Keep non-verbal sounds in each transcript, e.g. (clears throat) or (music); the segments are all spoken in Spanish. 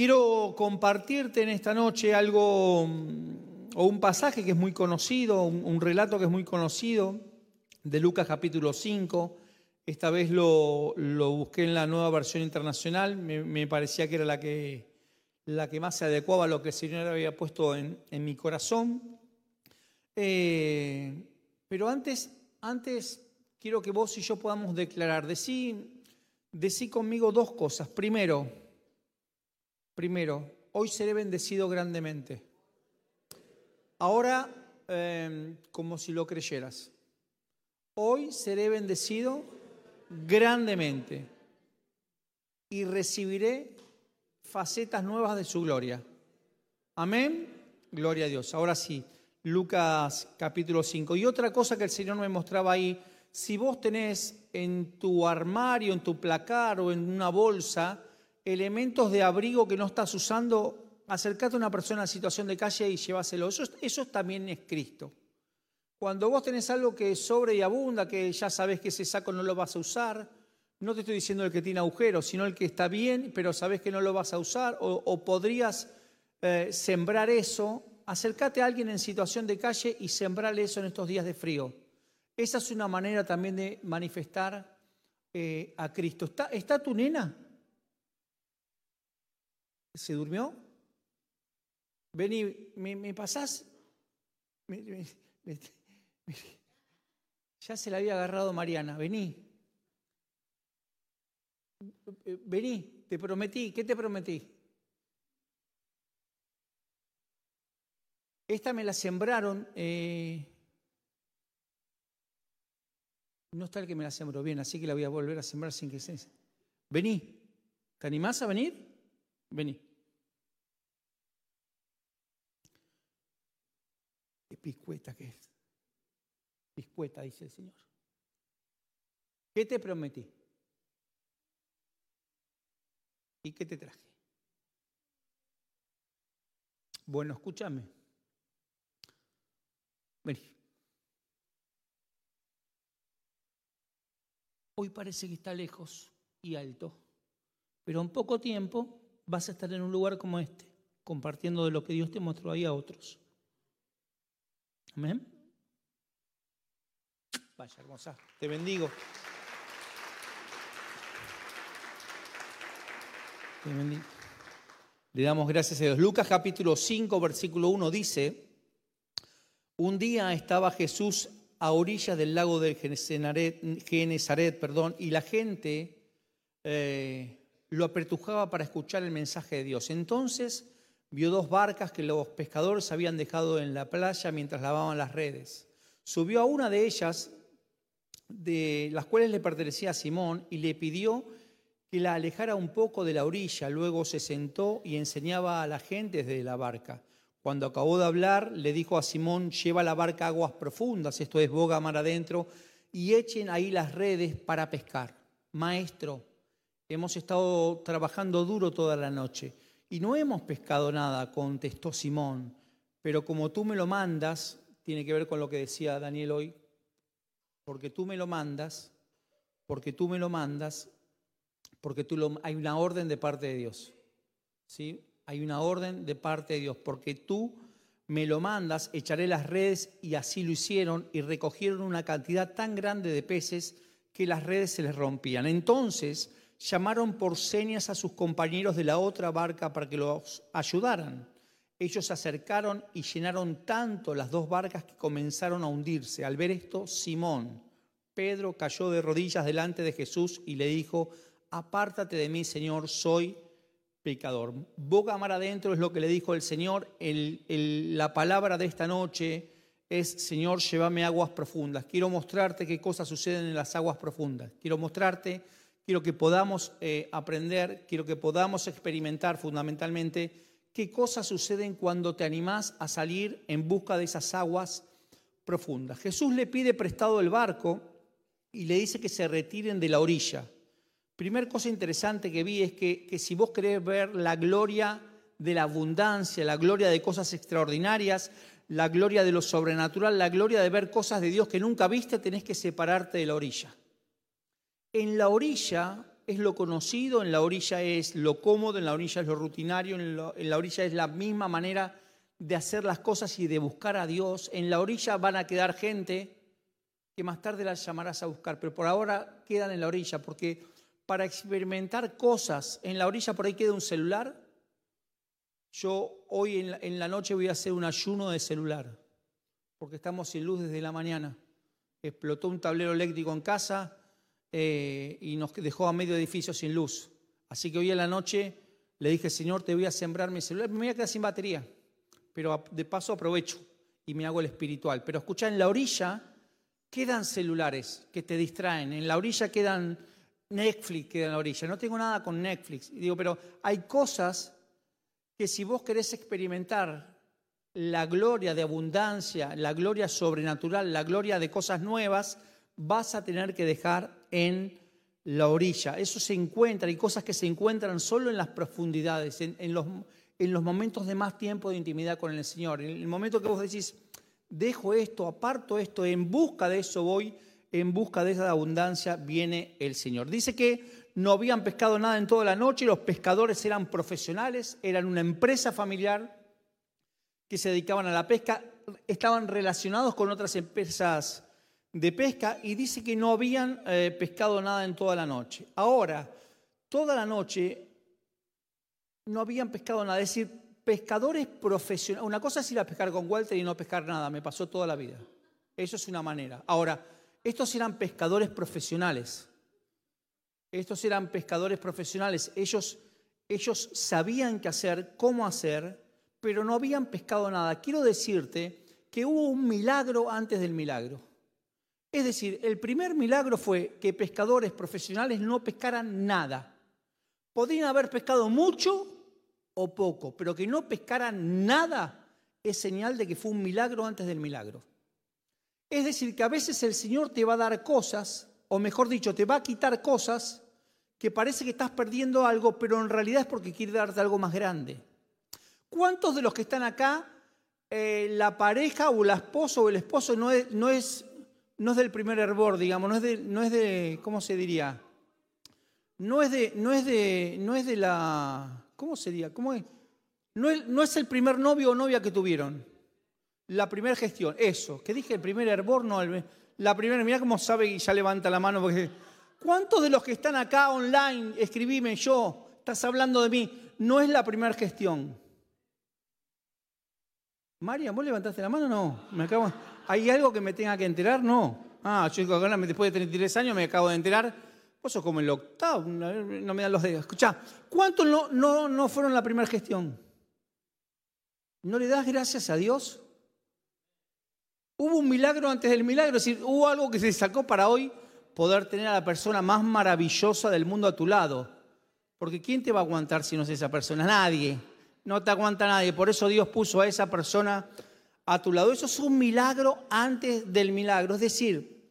Quiero compartirte en esta noche algo mm, o un pasaje que es muy conocido, un, relato que es muy conocido de Lucas capítulo 5. Esta vez lo, busqué en la nueva versión internacional, me, parecía que era la que, la que más se adecuaba a lo que el Señor había puesto en, mi corazón. Eh, pero antes, antes quiero que vos y yo podamos declarar, decí, decí conmigo dos cosas. Primero, primero, hoy seré bendecido grandemente. Ahora, em, como si lo creyeras. Hoy seré bendecido grandemente y recibiré facetas nuevas de su gloria. Amén. Gloria a Dios. Ahora sí, Lucas capítulo 5. Y otra cosa que el Señor me mostraba ahí, si vos tenés en tu armario, en tu placar o en una bolsa elementos de abrigo que no estás usando, acercate a una persona en situación de calle y llévaselo. Eso, eso también es Cristo. Cuando vos tenés algo que sobre y abunda, que ya sabes que ese saco no lo vas a usar, no te estoy diciendo el que tiene agujeros, sino el que está bien, pero sabes que no lo vas a usar, o, podrías eh, sembrar eso, acércate a alguien en situación de calle y sembrarle eso en estos días de frío. Esa es una manera también de manifestar eh, a Cristo. ¿Está, ¿Está tu nena? ¿Se durmió? Vení, ¿me, pasás? ya se la había agarrado Mariana, vení. Vení, te prometí, ¿qué te prometí? Esta me la sembraron, eh, no está el que me la sembró bien, así que la voy a volver a sembrar sin que se... Vení, ¿te animás a venir? Vení. Qué piscueta que es. Piscueta, dice el Señor. ¿Qué te prometí? ¿Y qué te traje? Bueno, escúchame. Vení. Hoy parece que está lejos y alto, pero en poco tiempo vas a estar en un lugar como este, compartiendo de lo que Dios te mostró ahí a otros. Amén. Vaya hermosa, te bendigo. Te bendigo. Le damos gracias a Dios. Lucas capítulo 5, versículo 1 dice, un día estaba Jesús a orillas del lago de Genezaret, perdón, y la gente eh, lo apertujaba para escuchar el mensaje de Dios. Entonces vio dos barcas que los pescadores habían dejado en la playa mientras lavaban las redes. Subió a una de ellas, de las cuales le pertenecía a Simón, y le pidió que la alejara un poco de la orilla. Luego se sentó y enseñaba a la gente desde la barca. Cuando acabó de hablar, le dijo a Simón, lleva la barca a aguas profundas, esto es boga mar adentro, y echen ahí las redes para pescar. Maestro, Hemos estado trabajando duro toda la noche y no hemos pescado nada, contestó Simón. Pero como tú me lo mandas, tiene que ver con lo que decía Daniel hoy, porque tú me lo mandas, porque tú me lo mandas, porque tú lo, hay una orden de parte de Dios. ¿Sí? Hay una orden de parte de Dios, porque tú me lo mandas, echaré las redes y así lo hicieron y recogieron una cantidad tan grande de peces que las redes se les rompían. Entonces llamaron por señas a sus compañeros de la otra barca para que los ayudaran. Ellos se acercaron y llenaron tanto las dos barcas que comenzaron a hundirse. Al ver esto, Simón, Pedro cayó de rodillas delante de Jesús y le dijo, apártate de mí, Señor, soy pecador. Boca mar adentro es lo que le dijo el Señor. la palabra de esta noche es, Señor, llévame aguas profundas. Quiero mostrarte qué cosas suceden en las aguas profundas. Quiero mostrarte quiero que podamos eh, aprender, quiero que podamos experimentar fundamentalmente qué cosas suceden cuando te animás a salir en busca de esas aguas profundas. Jesús le pide prestado el barco y le dice que se retiren de la orilla. Primer cosa interesante que vi es que, que si vos querés ver la gloria de la abundancia, la gloria de cosas extraordinarias, la gloria de lo sobrenatural, la gloria de ver cosas de Dios que nunca viste, tenés que separarte de la orilla. En la orilla es lo conocido, en la orilla es lo cómodo, en la orilla es lo rutinario, en, la orilla es la misma manera de hacer las cosas y de buscar a Dios. En la orilla van a quedar gente que más tarde las llamarás a buscar, pero por ahora quedan en la orilla, porque para experimentar cosas en la orilla por ahí queda un celular. Yo hoy en la, noche voy a hacer un ayuno de celular, porque estamos sin luz desde la mañana. Explotó un tablero eléctrico en casa eh, y nos dejó a medio edificio sin luz. Así que hoy en la noche le dije, Señor, te voy a sembrar mi celular. Me voy a quedar sin batería, pero de paso aprovecho y me hago el espiritual. Pero escucha, en la orilla quedan celulares que te distraen, en la orilla quedan Netflix, queda en la orilla. No tengo nada con Netflix. digo, pero hay cosas que si vos querés experimentar la gloria de abundancia, la gloria sobrenatural, la gloria de cosas nuevas, vas a tener que dejar en la orilla. Eso se encuentra, hay cosas que se encuentran solo en las profundidades, en, los, en los momentos de más tiempo de intimidad con el Señor. En el momento que vos decís, dejo esto, aparto esto, en busca de eso voy, en busca de esa abundancia viene el Señor. Dice que no habían pescado nada en toda la noche, los pescadores eran profesionales, eran una empresa familiar que se dedicaban a la pesca, estaban relacionados con otras empresas de pesca y dice que no habían eh, pescado nada en toda la noche. Ahora, toda la noche no habían pescado nada, es decir, pescadores profesionales. Una cosa es ir a pescar con Walter y no pescar nada, me pasó toda la vida. Eso es una manera. Ahora, estos eran pescadores profesionales. Estos eran pescadores profesionales. Ellos, ellos sabían qué hacer, cómo hacer, pero no habían pescado nada. Quiero decirte que hubo un milagro antes del milagro. Es decir, el primer milagro fue que pescadores profesionales no pescaran nada. Podrían haber pescado mucho o poco, pero que no pescaran nada es señal de que fue un milagro antes del milagro. Es decir, que a veces el Señor te va a dar cosas, o mejor dicho, te va a quitar cosas que parece que estás perdiendo algo, pero en realidad es porque quiere darte algo más grande. ¿Cuántos de los que están acá, eh, la pareja o la esposa o el esposo no es, no es, no es del primer hervor, digamos, no es de, no es de, ¿cómo se diría? No es de, no es de, no es de la, ¿Cómo sería? ¿Cómo? No, es? no es el primer novio o novia que tuvieron. La primera gestión, eso. Que dije el primer hervor, no, la primera, mira cómo sabe y ya levanta la mano. Porque, ¿Cuántos de los que están acá online, escribime yo, estás hablando de mí, no es la primera gestión? María, ¿vos levantaste la mano? No. ¿Me acabo... ¿Hay algo que me tenga que enterar? No. Ah, yo después de 33 años me acabo de enterar Vos sos como el octavo, no me dan los dedos. Escuchá, ¿cuántos no, no, no fueron la primera gestión? ¿No le das gracias a Dios? Hubo un milagro antes del milagro, es decir, hubo algo que se sacó para hoy poder tener a la persona más maravillosa del mundo a tu lado. Porque ¿quién te va a aguantar si no es esa persona? Nadie. No te aguanta nadie. Por eso Dios puso a esa persona a tu lado. Eso es un milagro antes del milagro. Es decir,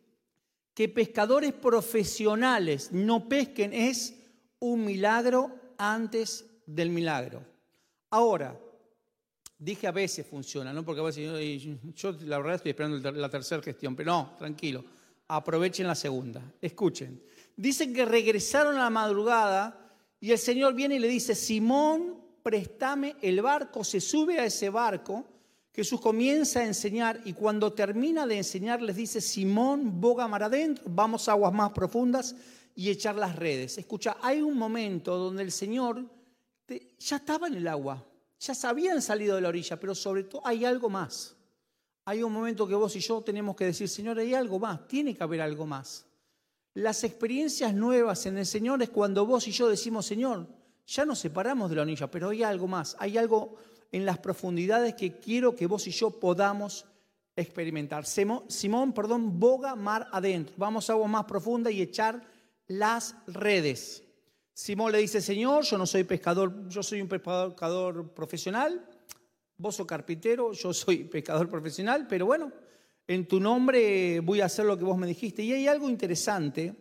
que pescadores profesionales no pesquen es un milagro antes del milagro. Ahora, dije a veces funciona, ¿no? Porque a veces yo, la verdad estoy esperando la tercera gestión, pero no, tranquilo, aprovechen la segunda. Escuchen. Dicen que regresaron a la madrugada y el Señor viene y le dice, Simón, préstame el barco, se sube a ese barco Jesús comienza a enseñar y cuando termina de enseñar les dice, Simón, boga mar adentro, vamos a aguas más profundas y echar las redes. Escucha, hay un momento donde el Señor ya estaba en el agua, ya se habían salido de la orilla, pero sobre todo hay algo más. Hay un momento que vos y yo tenemos que decir, Señor, hay algo más, tiene que haber algo más. Las experiencias nuevas en el Señor es cuando vos y yo decimos, Señor, ya nos separamos de la orilla, pero hay algo más, hay algo en las profundidades que quiero que vos y yo podamos experimentar. Simón, perdón, boga mar adentro. Vamos a agua más profunda y echar las redes. Simón le dice, Señor, yo no soy pescador, yo soy un pescador profesional, vos sos carpintero, yo soy pescador profesional, pero bueno, en tu nombre voy a hacer lo que vos me dijiste. Y hay algo interesante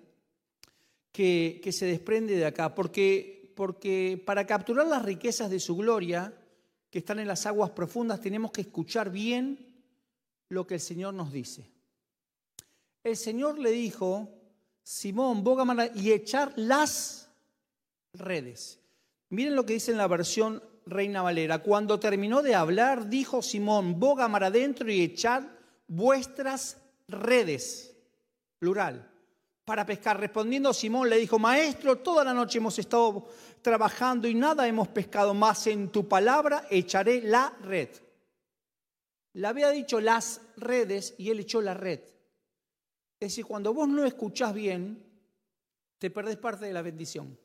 que, que se desprende de acá, porque, porque para capturar las riquezas de su gloria, que están en las aguas profundas, tenemos que escuchar bien lo que el Señor nos dice. El Señor le dijo, Simón, boga y echar las redes. Miren lo que dice en la versión Reina Valera. Cuando terminó de hablar, dijo Simón, boga mar adentro y echad vuestras redes, plural, para pescar. Respondiendo Simón le dijo, Maestro, toda la noche hemos estado trabajando y nada hemos pescado, más en tu palabra echaré la red. Le había dicho las redes y él echó la red. Es decir, cuando vos no escuchás bien, te perdés parte de la bendición.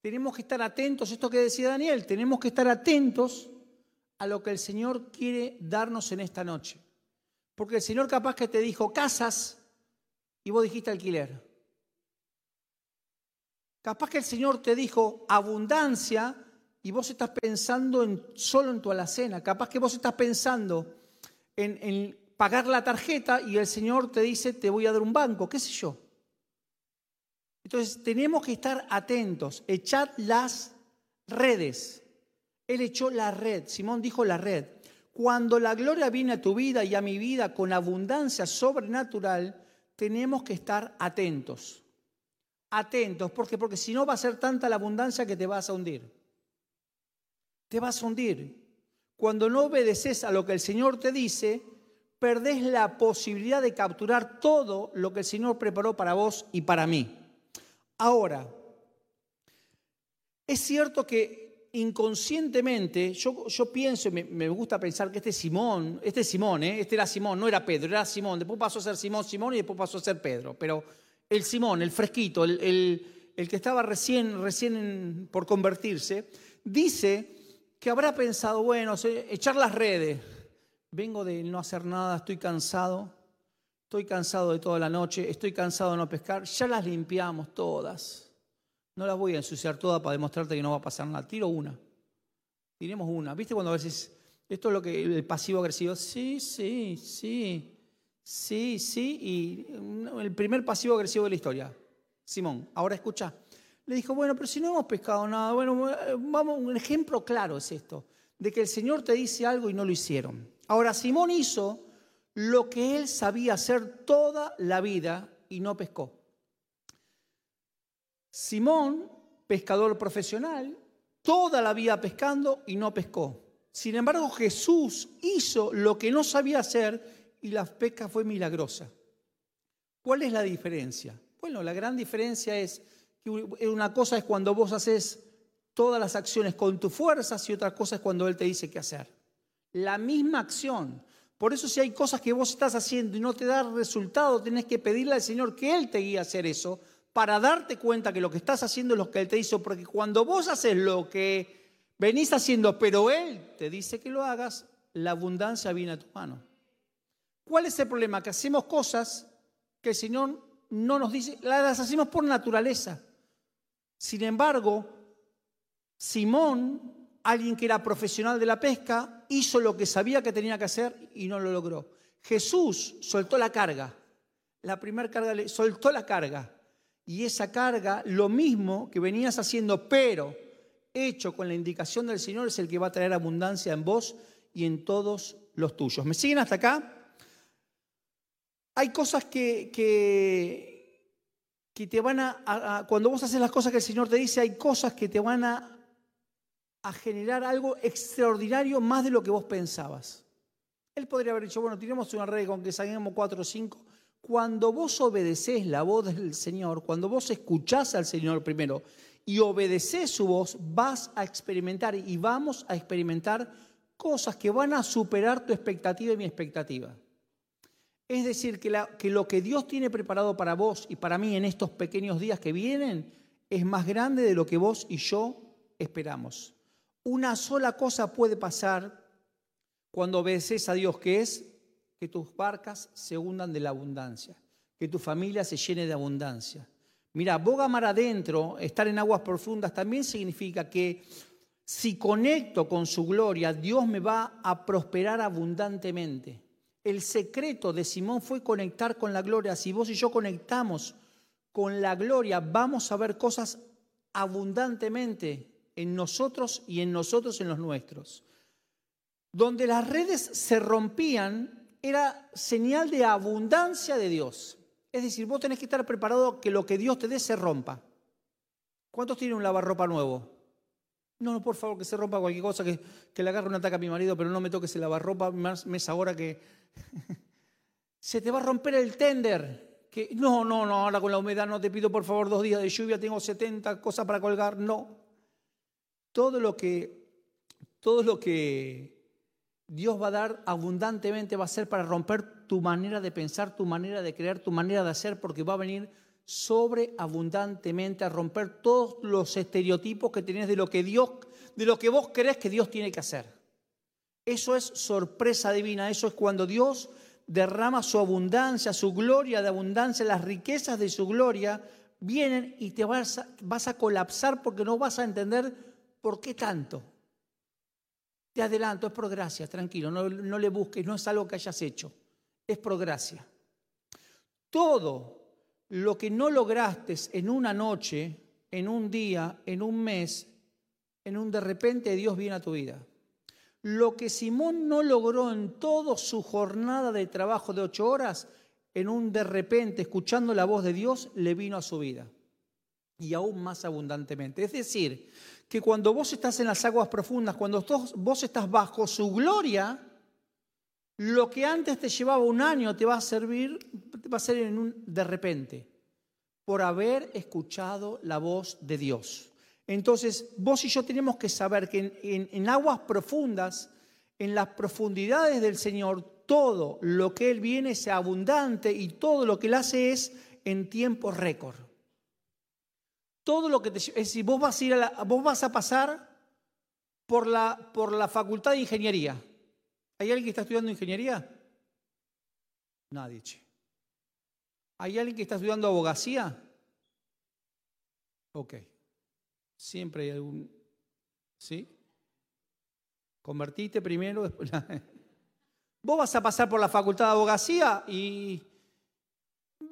Tenemos que estar atentos, esto que decía Daniel, tenemos que estar atentos a lo que el Señor quiere darnos en esta noche. Porque el Señor capaz que te dijo casas y vos dijiste alquiler. Capaz que el Señor te dijo abundancia y vos estás pensando en, solo en tu alacena. Capaz que vos estás pensando en, en pagar la tarjeta y el Señor te dice te voy a dar un banco, qué sé yo. Entonces tenemos que estar atentos, echad las redes. Él echó la red, Simón dijo la red. Cuando la gloria viene a tu vida y a mi vida con abundancia sobrenatural, tenemos que estar atentos. Atentos, ¿por qué? Porque si no va a ser tanta la abundancia que te vas a hundir. Te vas a hundir. Cuando no obedeces a lo que el Señor te dice, perdés la posibilidad de capturar todo lo que el Señor preparó para vos y para mí. Ahora, es cierto que inconscientemente, yo, pienso, me, me, gusta pensar que este Simón, este Simón, ¿eh? este era Simón, no era Pedro, era Simón, después pasó a ser Simón, Simón y después pasó a ser Pedro, pero el Simón, el fresquito, el que estaba recién, recién por convertirse, dice que habrá pensado, bueno, echar las redes, vengo de no hacer nada, estoy cansado, Estoy cansado de toda la noche, estoy cansado de no pescar, ya las limpiamos todas. No las voy a ensuciar todas para demostrarte que no va a pasar nada. Tiro una. Tiremos una. ¿Viste cuando a veces esto es lo que el pasivo agresivo? Sí, sí, sí. Sí, sí. Y el primer pasivo agresivo de la historia. Simón, ahora escucha. Le dijo, bueno, pero si no hemos pescado nada, bueno, vamos, un ejemplo claro es esto, de que el Señor te dice algo y no lo hicieron. Ahora, Simón hizo lo que él sabía hacer toda la vida y no pescó. Simón, pescador profesional, toda la vida pescando y no pescó. Sin embargo, Jesús hizo lo que no sabía hacer y la pesca fue milagrosa. ¿Cuál es la diferencia? Bueno, la gran diferencia es que una cosa es cuando vos haces todas las acciones con tus fuerzas y otra cosa es cuando Él te dice qué hacer. La misma acción, por eso si hay cosas que vos estás haciendo y no te da resultado, tenés que pedirle al Señor que Él te guíe a hacer eso para darte cuenta que lo que estás haciendo es lo que Él te hizo, porque cuando vos haces lo que venís haciendo, pero Él te dice que lo hagas, la abundancia viene a tu mano. ¿Cuál es el problema? Que hacemos cosas que el Señor no nos dice, las hacemos por naturaleza. Sin embargo, Simón alguien que era profesional de la pesca hizo lo que sabía que tenía que hacer y no lo logró. Jesús soltó la carga. La primera carga soltó la carga. Y esa carga, lo mismo que venías haciendo, pero hecho con la indicación del Señor, es el que va a traer abundancia en vos y en todos los tuyos. ¿Me siguen hasta acá? Hay cosas que, que, que te van a, Cuando vos haces las cosas que el Señor te dice, hay cosas que te van a a generar algo extraordinario más de lo que vos pensabas. Él podría haber dicho, bueno, tenemos una red con que salgamos cuatro o cinco. Cuando vos obedeces la voz del Señor, cuando vos escuchás al Señor primero y obedeces su voz, vas a experimentar y vamos a experimentar cosas que van a superar tu expectativa y mi expectativa. Es decir, que, que lo que Dios tiene preparado para vos y para mí en estos pequeños días que vienen es más grande de lo que vos y yo esperamos. Una sola cosa puede pasar cuando obedeces a Dios, que es que tus barcas se hundan de la abundancia, que tu familia se llene de abundancia. Mira, boga mar adentro, estar en aguas profundas, también significa que si conecto con su gloria, Dios me va a prosperar abundantemente. El secreto de Simón fue conectar con la gloria. Si vos y yo conectamos con la gloria, vamos a ver cosas abundantemente en nosotros y en nosotros en los nuestros. Donde las redes se rompían era señal de abundancia de Dios. Es decir, vos tenés que estar preparado que lo que Dios te dé se rompa. ¿Cuántos tienen un lavarropa nuevo? No, no, por favor, que se rompa cualquier cosa, que, que le agarre un ataque a mi marido, pero no me toques el lavarropa, más mes ahora que... (laughs) se te va a romper el tender. Que, no, no, no, ahora con la humedad no te pido por favor dos días de lluvia, tengo 70 cosas para colgar. No. Todo lo que, todo lo que Dios va a dar abundantemente va a ser para romper tu manera de pensar, tu manera de creer, tu manera de hacer, porque va a venir sobreabundantemente a romper todos los estereotipos que tenés de lo que Dios, de lo que vos crees que Dios tiene que hacer. Eso es sorpresa divina, eso es cuando Dios derrama su abundancia, su gloria de abundancia, las riquezas de su gloria, vienen y te vas vas a colapsar porque no vas a entender por qué tanto. Te adelanto, es por gracia, tranquilo, no, le busques, no es algo que hayas hecho, es por gracia. Todo lo que no lograste en una noche, en un día, en un mes, en un de repente Dios viene a tu vida. Lo que Simón no logró en toda su jornada de trabajo de ocho horas, en un de repente, escuchando la voz de Dios, le vino a su vida. Y aún más abundantemente. Es decir, que cuando vos estás en las aguas profundas, cuando vos estás bajo su gloria, lo que antes te llevaba un año te va a servir, va a ser en un de repente, por haber escuchado la voz de Dios. Entonces, vos y yo tenemos que saber que en, aguas profundas, en las profundidades del Señor, todo lo que Él viene es abundante y todo lo que Él hace es en tiempo récord. Todo lo que te, es decir, vos vas a ir a vos vas a pasar por la, por la facultad de ingeniería. ¿Hay alguien que está estudiando ingeniería? Nadie, che. ¿Hay alguien que está estudiando abogacía? Ok. Siempre hay algún... ¿Sí? Convertiste primero, después... (laughs) Vos vas a pasar por la facultad de abogacía y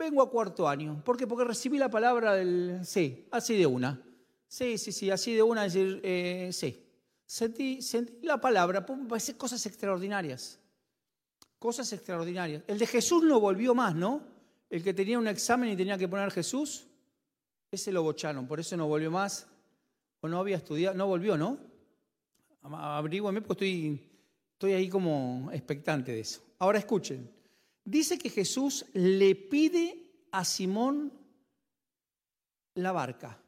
vengo a cuarto año. ¿Por qué? Porque recibí la palabra del... Sí, así de una. Sí, sí, sí, así de una, decir, eh, sí. Sentí, la palabra, a ser cosas extraordinarias. Cosas extraordinarias. El de Jesús no volvió más, ¿no? El que tenía un examen y tenía que poner Jesús, ese lo bocharon, por eso no volvió más. O no había estudiado, no volvió, ¿no? Abríguame porque estoy, estoy ahí como expectante de eso. Ahora escuchen. Dice que Jesús le pide a Simón la barca.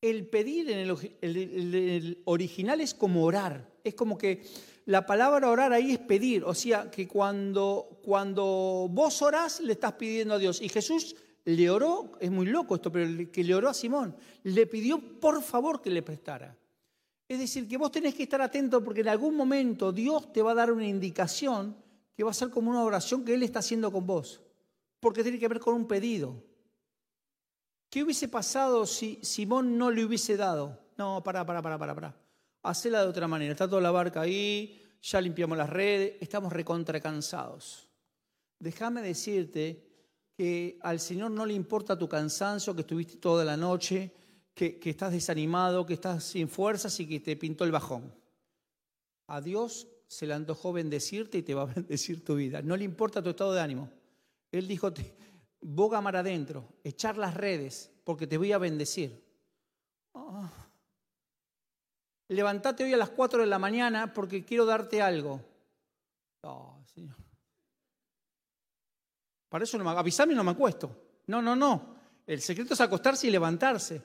El pedir en el, original es como orar. Es como que la palabra orar ahí es pedir. O sea, que cuando, cuando vos orás le estás pidiendo a Dios. Y Jesús le oró, es muy loco esto, pero que le oró a Simón. Le pidió por favor que le prestara. Es decir, que vos tenés que estar atento porque en algún momento Dios te va a dar una indicación que va a ser como una oración que Él está haciendo con vos. Porque tiene que ver con un pedido. ¿Qué hubiese pasado si Simón no le hubiese dado? No, para, para, para, para, para. Hacela de otra manera. Está toda la barca ahí, ya limpiamos las redes, estamos recontra cansados. Déjame decirte que al Señor no le importa tu cansancio, que estuviste toda la noche, que, que estás desanimado, que estás sin fuerzas y que te pintó el bajón. A Dios se le antojó bendecirte y te va a (laughs) bendecir tu vida. No le importa tu estado de ánimo. Él dijo, boga mar adentro, echar las redes, porque te voy a bendecir. Oh. Levantate hoy a las 4 de la mañana porque quiero darte algo. Señor. Para eso no me avisame y no me acuesto. No, no, no. El secreto es acostarse y levantarse.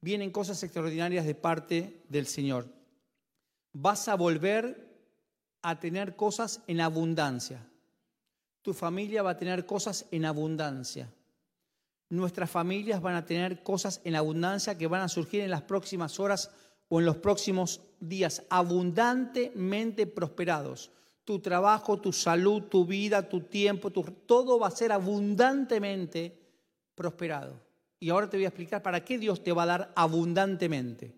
Vienen cosas extraordinarias de parte del Señor. Vas a volver a tener cosas en abundancia tu familia va a tener cosas en abundancia. Nuestras familias van a tener cosas en abundancia que van a surgir en las próximas horas o en los próximos días, abundantemente prosperados. Tu trabajo, tu salud, tu vida, tu tiempo, todo va a ser abundantemente prosperado. Y ahora te voy a explicar para qué Dios te va a dar abundantemente.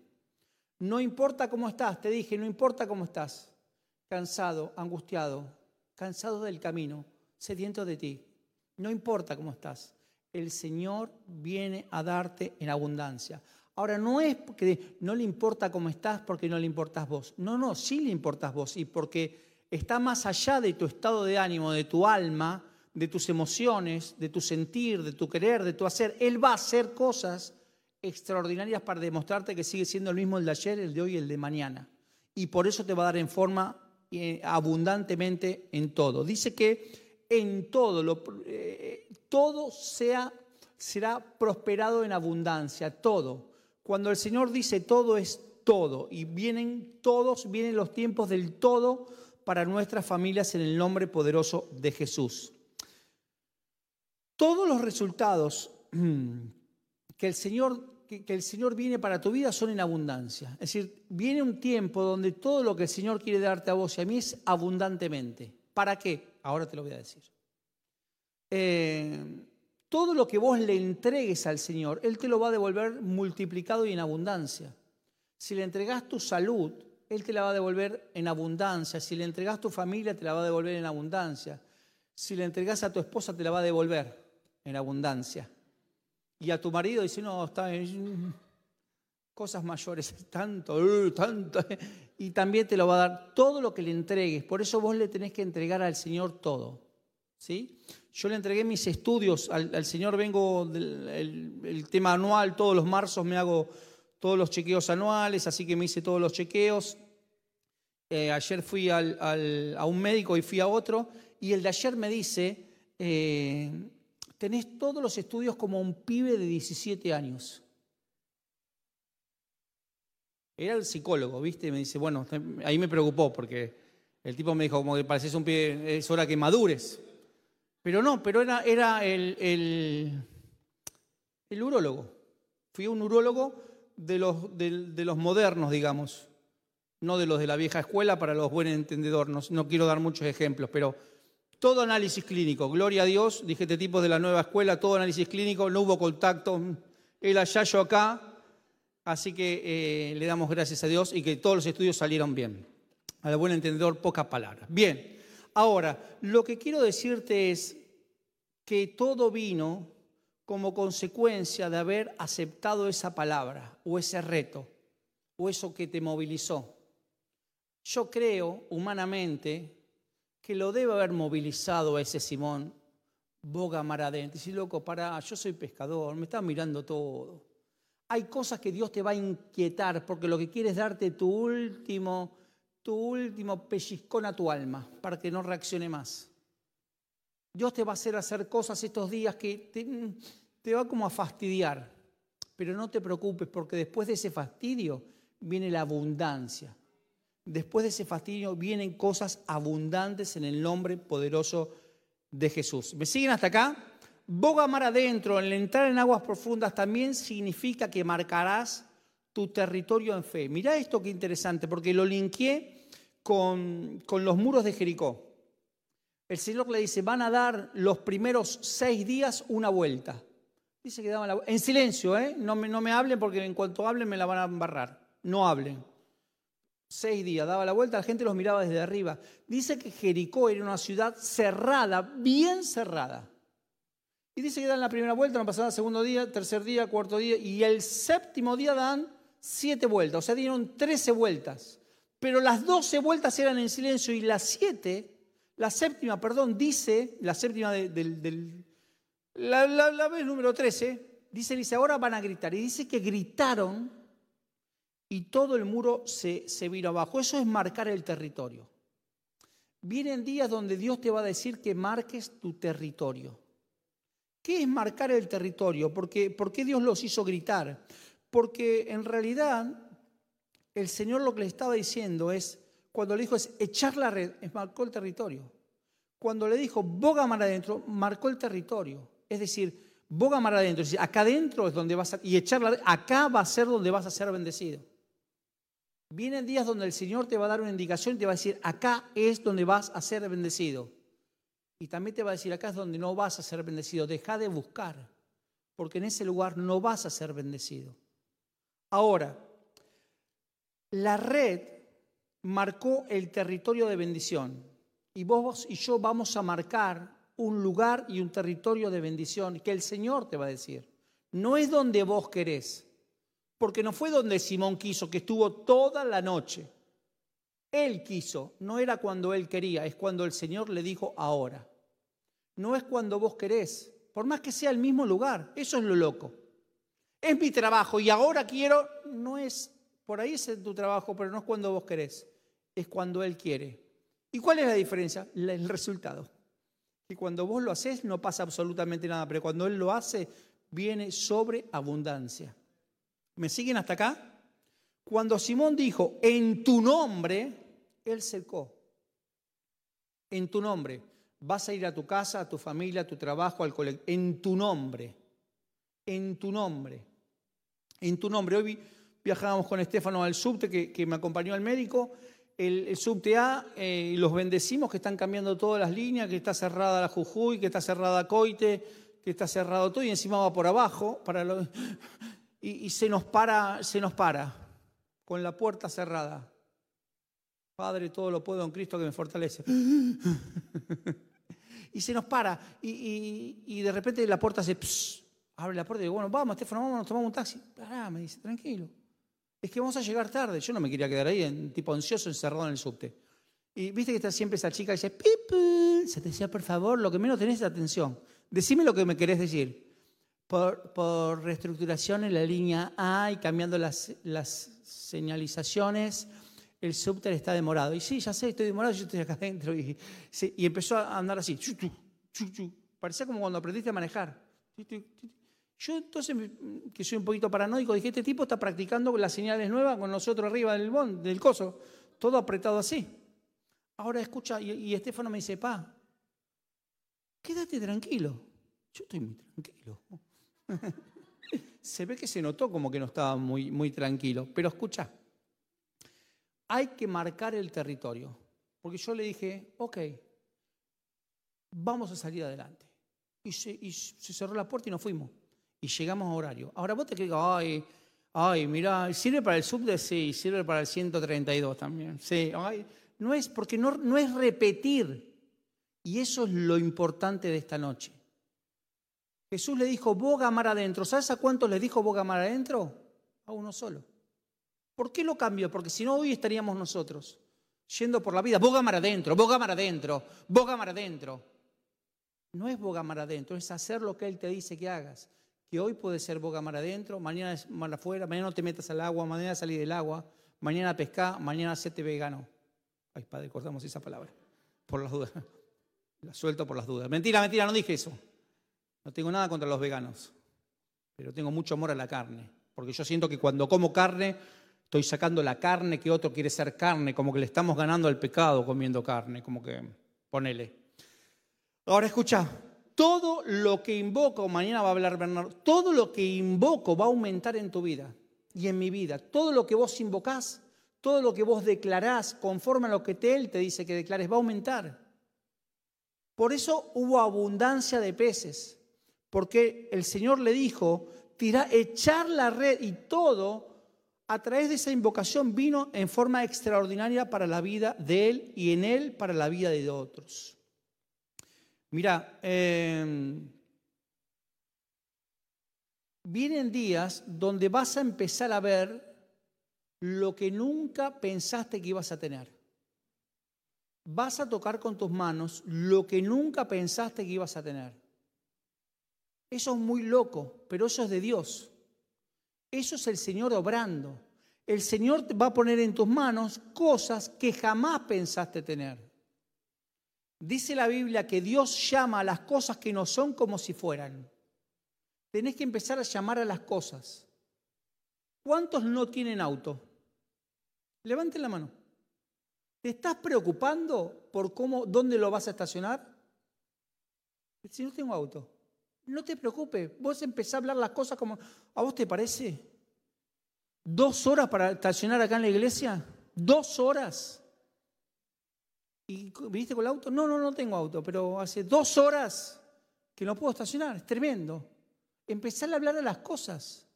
No importa cómo estás, te dije, no importa cómo estás, cansado, angustiado, cansado del camino, sediento de ti. No importa cómo estás. El Señor viene a darte en abundancia. Ahora, no es porque no le importa cómo estás porque no le importas vos. No, no, sí le importas vos y porque está más allá de tu estado de ánimo, de tu alma, de tus emociones, de tu sentir, de tu querer, de tu hacer. Él va a hacer cosas extraordinarias para demostrarte que sigue siendo el mismo el de ayer, el de hoy y el de mañana. Y por eso te va a dar en forma eh, abundantemente en todo. Dice que en todo, eh, todo sea, será prosperado en abundancia, todo. Cuando el Señor dice todo es todo y vienen todos, vienen los tiempos del todo para nuestras familias en el nombre poderoso de Jesús. Todos los resultados (clears throat) que el Señor que, el Señor viene para tu vida son en abundancia. Es decir, viene un tiempo donde todo lo que el Señor quiere darte a vos y a mí es abundantemente. ¿Para qué? Ahora te lo voy a decir. Eh, todo lo que vos le entregues al Señor, Él te lo va a devolver multiplicado y en abundancia. Si le entregas tu salud, Él te la va a devolver en abundancia. Si le entregas tu familia, te la va a devolver en abundancia. Si le entregas a tu esposa, te la va a devolver en abundancia. Y a tu marido dice, no, está en cosas mayores, (laughs) tanto, uh, tanto. Y también te lo va a dar todo lo que le entregues. Por eso vos le tenés que entregar al Señor todo. ¿sí? Yo le entregué mis estudios al, Señor, vengo el, tema anual, todos los marzos me hago todos los chequeos anuales, así que me hice todos los chequeos. Eh, ayer fui a un médico y fui a otro, y el de ayer me dice, eh, tenés todos los estudios como un pibe de 17 años. Era el psicólogo, ¿viste? Me dice, bueno, ahí me preocupó porque el tipo me dijo, como que pareces un pibe, es hora que madures. Pero no, pero era, era el, el, el urólogo. Fui un urólogo de los, de, los modernos, digamos, no de los de la vieja escuela para los buenos entendedores. no quiero dar muchos ejemplos, pero todo análisis clínico, gloria a Dios, dije este tipo de la nueva escuela, todo análisis clínico, no hubo contacto, el allá, yo acá, así que eh, le damos gracias a Dios y que todos los estudios salieron bien. Al buen entendedor, pocas palabras. Bien, ahora, lo que quiero decirte es que todo vino como consecuencia de haber aceptado esa palabra o ese reto o eso que te movilizó. Yo creo humanamente que lo debe haber movilizado a ese Simón boga mar adentro. Dice, loco, para, yo soy pescador, me está mirando todo. Hay cosas que Dios te va a inquietar porque lo que quiere es darte tu último, tu último pellizcón a tu alma para que no reaccione más. Dios te va a hacer hacer cosas estos días que te, te va como a fastidiar. Pero no te preocupes porque después de ese fastidio viene la abundancia después de ese fastidio vienen cosas abundantes en el nombre poderoso de Jesús. ¿Me siguen hasta acá? Boga mar adentro, el entrar en aguas profundas también significa que marcarás tu territorio en fe. Mirá esto qué interesante, porque lo linkeé con, con los muros de Jericó. El Señor le dice, van a dar los primeros seis días una vuelta. Dice que daban la En silencio, ¿eh? No me, no me hablen porque en cuanto hablen me la van a embarrar. No hablen seis días, daba la vuelta, la gente los miraba desde arriba. Dice que Jericó era una ciudad cerrada, bien cerrada. Y dice que dan la primera vuelta, no pasaban segundo día, tercer día, cuarto día, y el séptimo día dan siete vueltas, o sea, dieron trece vueltas. Pero las doce vueltas eran en silencio y las siete, la séptima, perdón, dice, la séptima del, la, la vez número trece, dice, dice, ahora van a gritar. Y dice que gritaron y todo el muro se, se vino abajo. Eso es marcar el territorio. Vienen días donde Dios te va a decir que marques tu territorio. ¿Qué es marcar el territorio? Porque, ¿Por qué Dios los hizo gritar? Porque en realidad el Señor lo que le estaba diciendo es, cuando le dijo es echar la red, es marcó el territorio. Cuando le dijo boga mar adentro, marcó el territorio. Es decir, boga mar adentro, es decir, acá adentro es donde vas a, y echar la red, acá va a ser donde vas a ser bendecido. Vienen días donde el Señor te va a dar una indicación y te va a decir, acá es donde vas a ser bendecido. Y también te va a decir, acá es donde no vas a ser bendecido. Deja de buscar, porque en ese lugar no vas a ser bendecido. Ahora, la red marcó el territorio de bendición. Y vos y yo vamos a marcar un lugar y un territorio de bendición que el Señor te va a decir. No es donde vos querés porque no fue donde Simón quiso, que estuvo toda la noche. Él quiso, no era cuando él quería, es cuando el Señor le dijo ahora. No es cuando vos querés, por más que sea el mismo lugar, eso es lo loco. Es mi trabajo y ahora quiero, no es, por ahí es tu trabajo, pero no es cuando vos querés, es cuando Él quiere. ¿Y cuál es la diferencia? El resultado. Y cuando vos lo haces no pasa absolutamente nada, pero cuando Él lo hace viene sobre abundancia. ¿Me siguen hasta acá? Cuando Simón dijo, en tu nombre, Él secó. En tu nombre. Vas a ir a tu casa, a tu familia, a tu trabajo, al colegio. En tu nombre. En tu nombre. En tu nombre. Hoy viajábamos con Estefano al subte que, me acompañó al médico. El, subte A, eh, los bendecimos que están cambiando todas las líneas, que está cerrada la Jujuy, que está cerrada Coite, que está cerrado todo y encima va por abajo para y, y, se nos para, se nos para con la puerta cerrada. Padre, todo lo puedo en Cristo que me fortalece. (laughs) y se nos para y, de repente la puerta se abre la puerta y digo, bueno, vamos, Estefano, vamos, tomamos un taxi. Pará, me dice, tranquilo. Es que vamos a llegar tarde. Yo no me quería quedar ahí, en, tipo ansioso, encerrado en el subte. Y viste que está siempre esa chica que dice, pip, se te decía, por favor, lo que menos tenés es atención. Decime lo que me querés decir. Por, reestructuración en la línea A y cambiando las, señalizaciones, el subter está demorado. Y sí, ya sé, estoy demorado, yo estoy acá adentro. Y, empezó a andar así. Parecía como cuando aprendiste a manejar. Yo entonces, que soy un poquito paranoico, dije, este tipo está practicando las señales nuevas con nosotros arriba del, bon, del coso, todo apretado así. Ahora escucha, y, y Estefano me dice, pa, quédate tranquilo. Yo estoy muy tranquilo. (laughs) se ve que se notó como que no estaba muy, muy tranquilo. Pero escucha, hay que marcar el territorio. Porque yo le dije, ok, vamos a salir adelante. Y se, cerró la puerta y nos fuimos. Y llegamos a horario. Ahora vos te crees, ay, ay, mira, sirve para el subde, sí, sirve para el 132 también. Sí, ay, no es, porque no, no es repetir y eso es lo importante de esta noche. Jesús le dijo, boga mar adentro. ¿Sabes a cuántos le dijo boga mar adentro? A uno solo. ¿Por qué lo cambió? Porque si no, hoy estaríamos nosotros yendo por la vida, boga mar adentro, boga mar adentro, boga mar adentro. No es boga mar adentro, es hacer lo que Él te dice que hagas. Que hoy puede ser boga mar adentro, mañana es mar afuera, mañana no te metas al agua, mañana salí del agua, mañana pescar, mañana te vegano. Ay, padre, cortamos esa palabra, por las dudas. (laughs) La suelto por las dudas. Mentira, mentira, no dije eso. No tengo nada contra los veganos, pero tengo mucho amor a la carne, porque yo siento que cuando como carne, estoy sacando la carne que otro quiere ser carne, como que le estamos ganando al pecado comiendo carne, como que ponele. Ahora escucha, todo lo que invoco, mañana va a hablar Bernardo, todo lo que invoco va a aumentar en tu vida y en mi vida. Todo lo que vos invocás, todo lo que vos declarás conforme a lo que Él te dice que declares, va a aumentar. Por eso hubo abundancia de peces, porque el Señor le dijo, tira, echar la red y todo a través de esa invocación vino en forma extraordinaria para la vida de Él y en Él para la vida de otros. Mira, em, vienen días donde vas a empezar a ver lo que nunca pensaste que ibas a tener vas a tocar con tus manos lo que nunca pensaste que ibas a tener. Eso es muy loco, pero eso es de Dios. Eso es el Señor obrando. El Señor va a poner en tus manos cosas que jamás pensaste tener. Dice la Biblia que Dios llama a las cosas que no son como si fueran. Tenés que empezar a llamar a las cosas. ¿Cuántos no tienen auto? Levanten la mano. ¿Te estás preocupando por cómo, dónde lo vas a estacionar? Si no tengo auto, no te preocupes. Vos empezás a hablar las cosas como, ¿a vos te parece? ¿Dos horas para estacionar acá en la iglesia? ¿Dos horas? ¿Y viniste con el auto? No, no, no tengo auto, pero hace dos horas que no puedo estacionar. Es tremendo. Empezar a hablar de las cosas.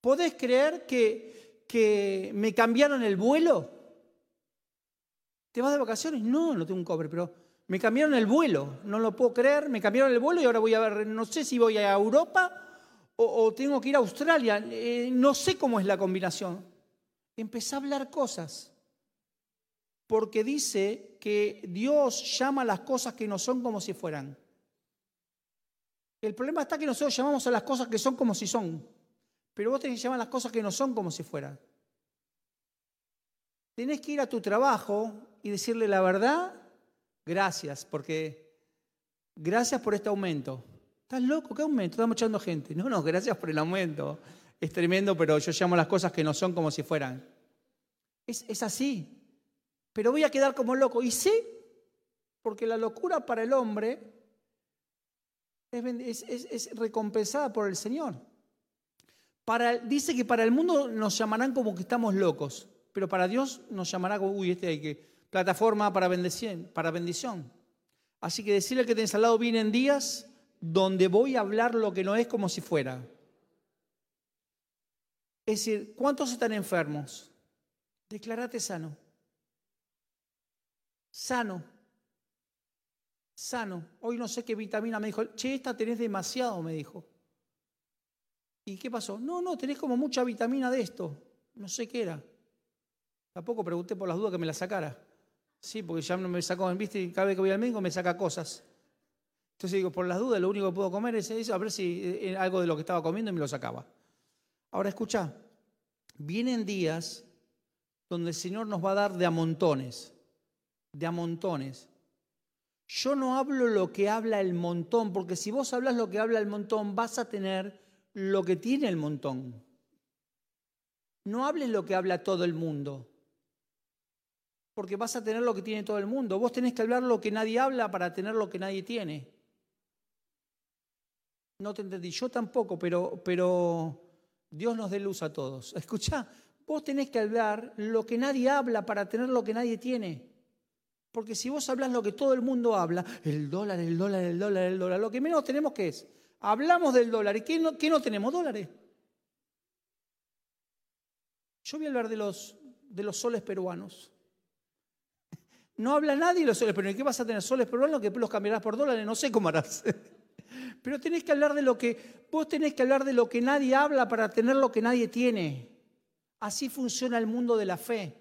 ¿Podés creer que, que me cambiaron el vuelo? ¿Te vas de vacaciones? No, no tengo un cobre, pero me cambiaron el vuelo, no lo puedo creer, me cambiaron el vuelo y ahora voy a ver, no sé si voy a Europa o, tengo que ir a Australia, eh, no sé cómo es la combinación. Empecé a hablar cosas, porque dice que Dios llama a las cosas que no son como si fueran. El problema está que nosotros llamamos a las cosas que son como si son. Pero vos tenés que llamar las cosas que no son como si fueran. Tenés que ir a tu trabajo y decirle la verdad, gracias, porque gracias por este aumento. ¿Estás loco? ¿Qué aumento? Estamos echando gente. No, no, gracias por el aumento. Es tremendo, pero yo llamo las cosas que no son como si fueran. Es, es así. Pero voy a quedar como loco. Y sí, porque la locura para el hombre es, recompensada por el Señor. Dice que para el mundo nos llamarán como que estamos locos, pero para Dios nos llamará como, uy, este hay que, plataforma para bendición, para bendición. Así que decirle que tenés al lado vienen días donde voy a hablar lo que no es como si fuera. Es decir, ¿cuántos están enfermos? Declarate sano. Sano sano. Hoy no sé qué vitamina me dijo. Che, esta tenés demasiado, me dijo. ¿Y qué pasó? No, no, tenés como mucha vitamina de esto. No sé qué era. Tampoco pregunté por las dudas que me la sacara. Sí, porque ya me sacó, viste, cada vez que voy al médico me saca cosas. Entonces digo, por las dudas, lo único que puedo comer es eso, a ver si eh, algo de lo que estaba comiendo me lo sacaba. Ahora escucha, vienen días donde el Señor nos va a dar de a montones, de a montones. Yo no hablo lo que habla el montón, porque si vos hablas lo que habla el montón, vas a tener lo que tiene el montón. No hables lo que habla todo el mundo, porque vas a tener lo que tiene todo el mundo. Vos tenés que hablar lo que nadie habla para tener lo que nadie tiene. No te entendí, yo tampoco, pero, pero Dios nos dé luz a todos. (laughs) Escucha, vos tenés que hablar lo que nadie habla para tener lo que nadie tiene. Porque si vos hablas lo que todo el mundo habla, el dólar, el dólar, el dólar, el dólar, lo que menos tenemos que es, hablamos del dólar. ¿Y qué no, qué no tenemos? Dólares. Yo voy a hablar de los, de los soles peruanos. No habla nadie de los soles peruanos. ¿Qué vas a tener soles peruanos que los cambiarás por dólares? No sé cómo harás. (laughs) Pero tenés que hablar de lo que, vos tenés que hablar de lo que nadie habla para tener lo que nadie tiene. Así funciona el mundo de la fe.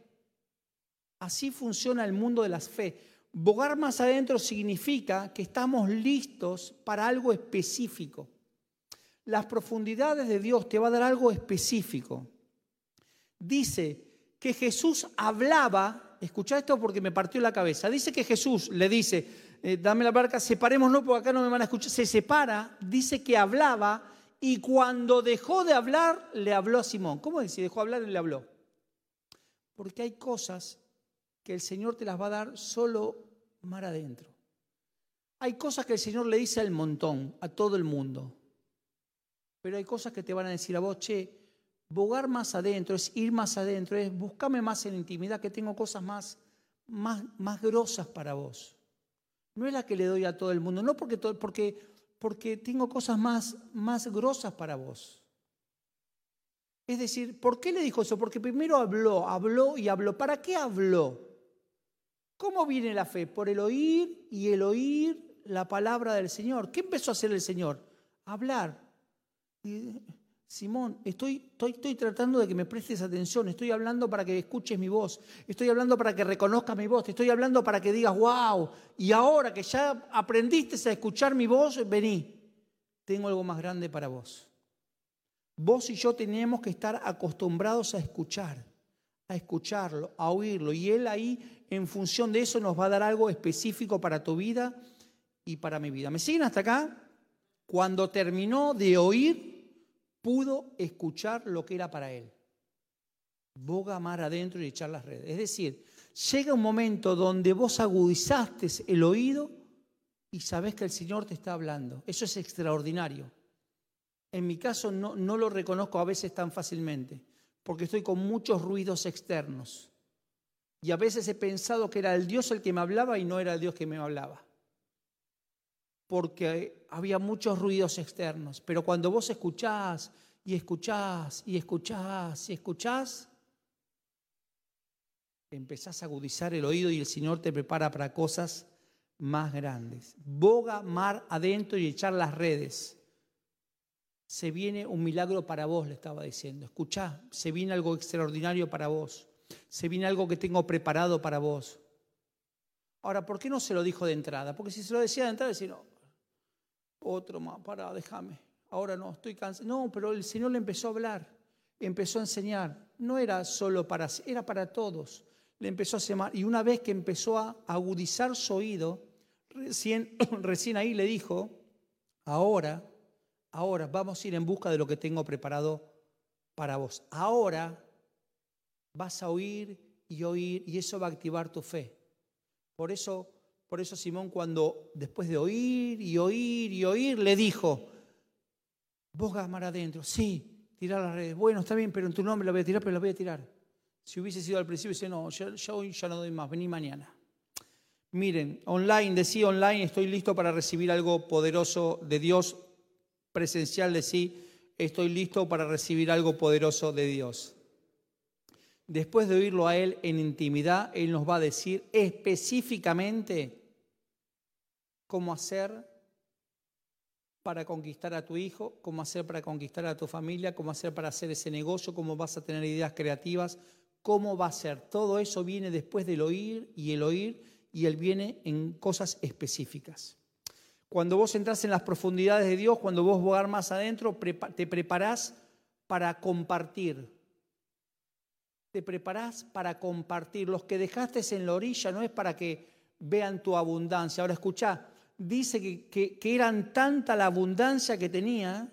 Así funciona el mundo de la fe. Bogar más adentro significa que estamos listos para algo específico. Las profundidades de Dios te va a dar algo específico. Dice que Jesús hablaba, escucha esto porque me partió la cabeza, dice que Jesús le dice, eh, dame la barca, separémonos porque acá no me van a escuchar, se separa, dice que hablaba y cuando dejó de hablar le habló a Simón. ¿Cómo es? Si dejó hablar, le habló. Porque hay cosas que el Señor te las va a dar solo mar adentro. Hay cosas que el Señor le dice al montón, a todo el mundo. Pero hay cosas que te van a decir a vos, che, bogar más adentro, es ir más adentro, es buscarme más en intimidad, que tengo cosas más, más, más grosas para vos. No es la que le doy a todo el mundo, no porque, porque, porque tengo cosas más, más grosas para vos. Es decir, ¿por qué le dijo eso? Porque primero habló, habló y habló. ¿Para qué habló? ¿Cómo viene la fe? Por el oír y el oír la palabra del Señor. ¿Qué empezó a hacer el Señor? hablar. Simón, estoy, estoy, estoy, tratando de que me prestes atención, estoy hablando para que escuches mi voz, estoy hablando para que reconozcas mi voz, estoy hablando para que digas, wow, y ahora que ya aprendiste a escuchar mi voz, vení, tengo algo más grande para vos. Vos y yo tenemos que estar acostumbrados a escuchar, a escucharlo, a oírlo, y Él ahí en función de eso nos va a dar algo específico para tu vida y para mi vida. ¿Me siguen hasta acá? Cuando terminó de oír, pudo escuchar lo que era para él. Boga mar adentro y echar las redes. Es decir, llega un momento donde vos agudizaste el oído y sabés que el Señor te está hablando. Eso es extraordinario. En mi caso no, no lo reconozco a veces tan fácilmente, porque estoy con muchos ruidos externos. Y a veces he pensado que era el Dios el que me hablaba y no era el Dios que me hablaba. Porque había muchos ruidos externos. Pero cuando vos escuchás y escuchás y escuchás y escuchás, empezás a agudizar el oído y el Señor te prepara para cosas más grandes. Boga mar adentro y echar las redes. Se viene un milagro para vos, le estaba diciendo. Escuchá, se viene algo extraordinario para vos se viene algo que tengo preparado para vos. Ahora, ¿por qué no se lo dijo de entrada? Porque si se lo decía de entrada, decía, no, otro más, para, déjame. ahora no, estoy cansado. No, pero el Señor le empezó a hablar, empezó a enseñar. No era solo para, era para todos. Le empezó a llamar y una vez que empezó a agudizar su oído, recién, (coughs) recién ahí le dijo, ahora, ahora vamos a ir en busca de lo que tengo preparado para vos. Ahora vas a oír y oír y eso va a activar tu fe. Por eso, por eso Simón cuando después de oír y oír y oír le dijo, vos mar adentro, sí, tirar las redes. Bueno, está bien, pero en tu nombre la voy a tirar, pero la voy a tirar. Si hubiese sido al principio, dice, no, ya, hoy ya no doy más, vení mañana. Miren, online, decía online, estoy listo para recibir algo poderoso de Dios. Presencial, decí, estoy listo para recibir algo poderoso de Dios. Después de oírlo a Él en intimidad, Él nos va a decir específicamente cómo hacer para conquistar a tu hijo, cómo hacer para conquistar a tu familia, cómo hacer para hacer ese negocio, cómo vas a tener ideas creativas, cómo va a ser. Todo eso viene después del oír y el oír y Él viene en cosas específicas. Cuando vos entras en las profundidades de Dios, cuando vos vas más adentro, te preparás para compartir. Te preparás para compartir. Los que dejaste en la orilla no es para que vean tu abundancia. Ahora escucha, dice que, que, eran tanta la abundancia que tenía,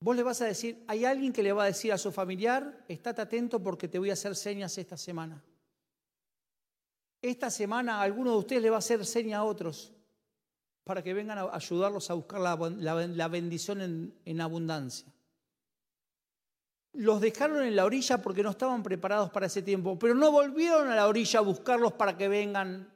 vos le vas a decir, hay alguien que le va a decir a su familiar, estate atento porque te voy a hacer señas esta semana. Esta semana alguno de ustedes le va a hacer señas a otros para que vengan a ayudarlos a buscar la, bendición en, en abundancia. Los dejaron en la orilla porque no estaban preparados para ese tiempo, pero no volvieron a la orilla a buscarlos para que vengan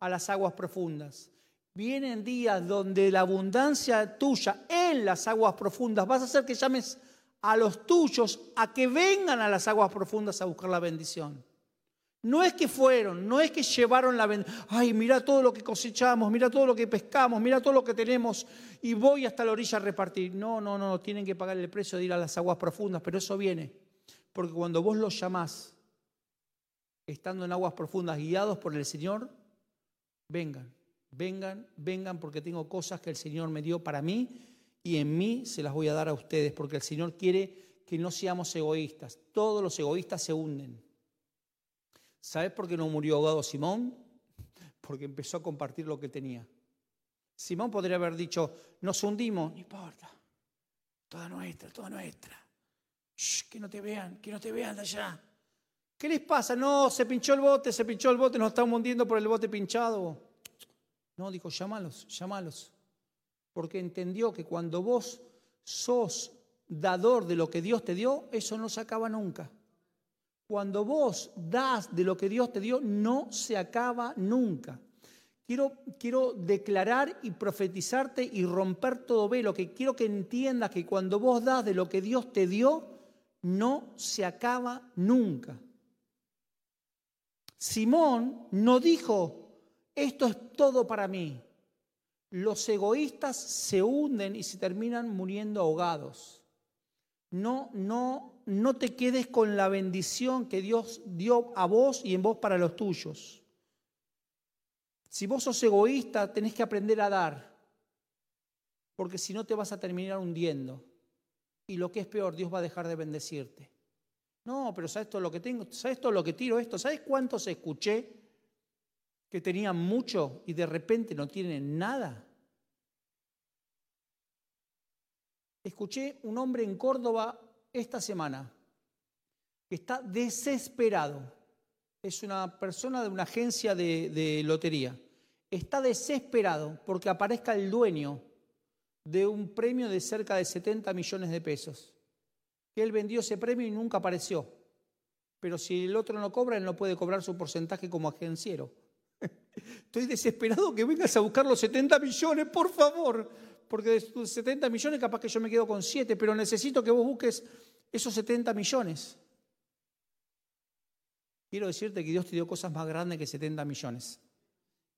a las aguas profundas. Vienen días donde la abundancia tuya en las aguas profundas vas a hacer que llames a los tuyos a que vengan a las aguas profundas a buscar la bendición. No es que fueron, no es que llevaron la bendición. Ay, mira todo lo que cosechamos, mira todo lo que pescamos, mira todo lo que tenemos y voy hasta la orilla a repartir. No, no, no, tienen que pagar el precio de ir a las aguas profundas, pero eso viene. Porque cuando vos los llamás, estando en aguas profundas, guiados por el Señor, vengan, vengan, vengan, porque tengo cosas que el Señor me dio para mí y en mí se las voy a dar a ustedes, porque el Señor quiere que no seamos egoístas. Todos los egoístas se hunden. ¿Sabes por qué no murió ahogado Simón? (laughs) Porque empezó a compartir lo que tenía. Simón podría haber dicho, nos hundimos, no importa, toda nuestra, toda nuestra. que no te vean, que no te vean de allá. ¿Qué les pasa? No, se pinchó el bote, se pinchó el bote, nos estamos hundiendo por el bote pinchado. No, dijo, llámalos, llámalos. Porque entendió que cuando vos sos dador de lo que Dios te dio, eso no se acaba nunca. Cuando vos das de lo que Dios te dio, no se acaba nunca. Quiero, quiero declarar y profetizarte y romper todo velo, que quiero que entiendas que cuando vos das de lo que Dios te dio, no se acaba nunca. Simón no dijo, esto es todo para mí. Los egoístas se hunden y se terminan muriendo ahogados. No, no, no te quedes con la bendición que Dios dio a vos y en vos para los tuyos. Si vos sos egoísta, tenés que aprender a dar, porque si no te vas a terminar hundiendo. Y lo que es peor, Dios va a dejar de bendecirte. No, pero ¿sabes todo lo que tengo? ¿Sabes todo lo que tiro esto? ¿Sabes cuántos escuché que tenían mucho y de repente no tienen nada? Escuché un hombre en Córdoba esta semana que está desesperado. Es una persona de una agencia de, de lotería. Está desesperado porque aparezca el dueño de un premio de cerca de 70 millones de pesos que él vendió ese premio y nunca apareció. Pero si el otro no cobra, él no puede cobrar su porcentaje como agenciero. (laughs) Estoy desesperado que vengas a buscar los 70 millones, por favor. Porque de tus 70 millones capaz que yo me quedo con 7, pero necesito que vos busques esos 70 millones. Quiero decirte que Dios te dio cosas más grandes que 70 millones.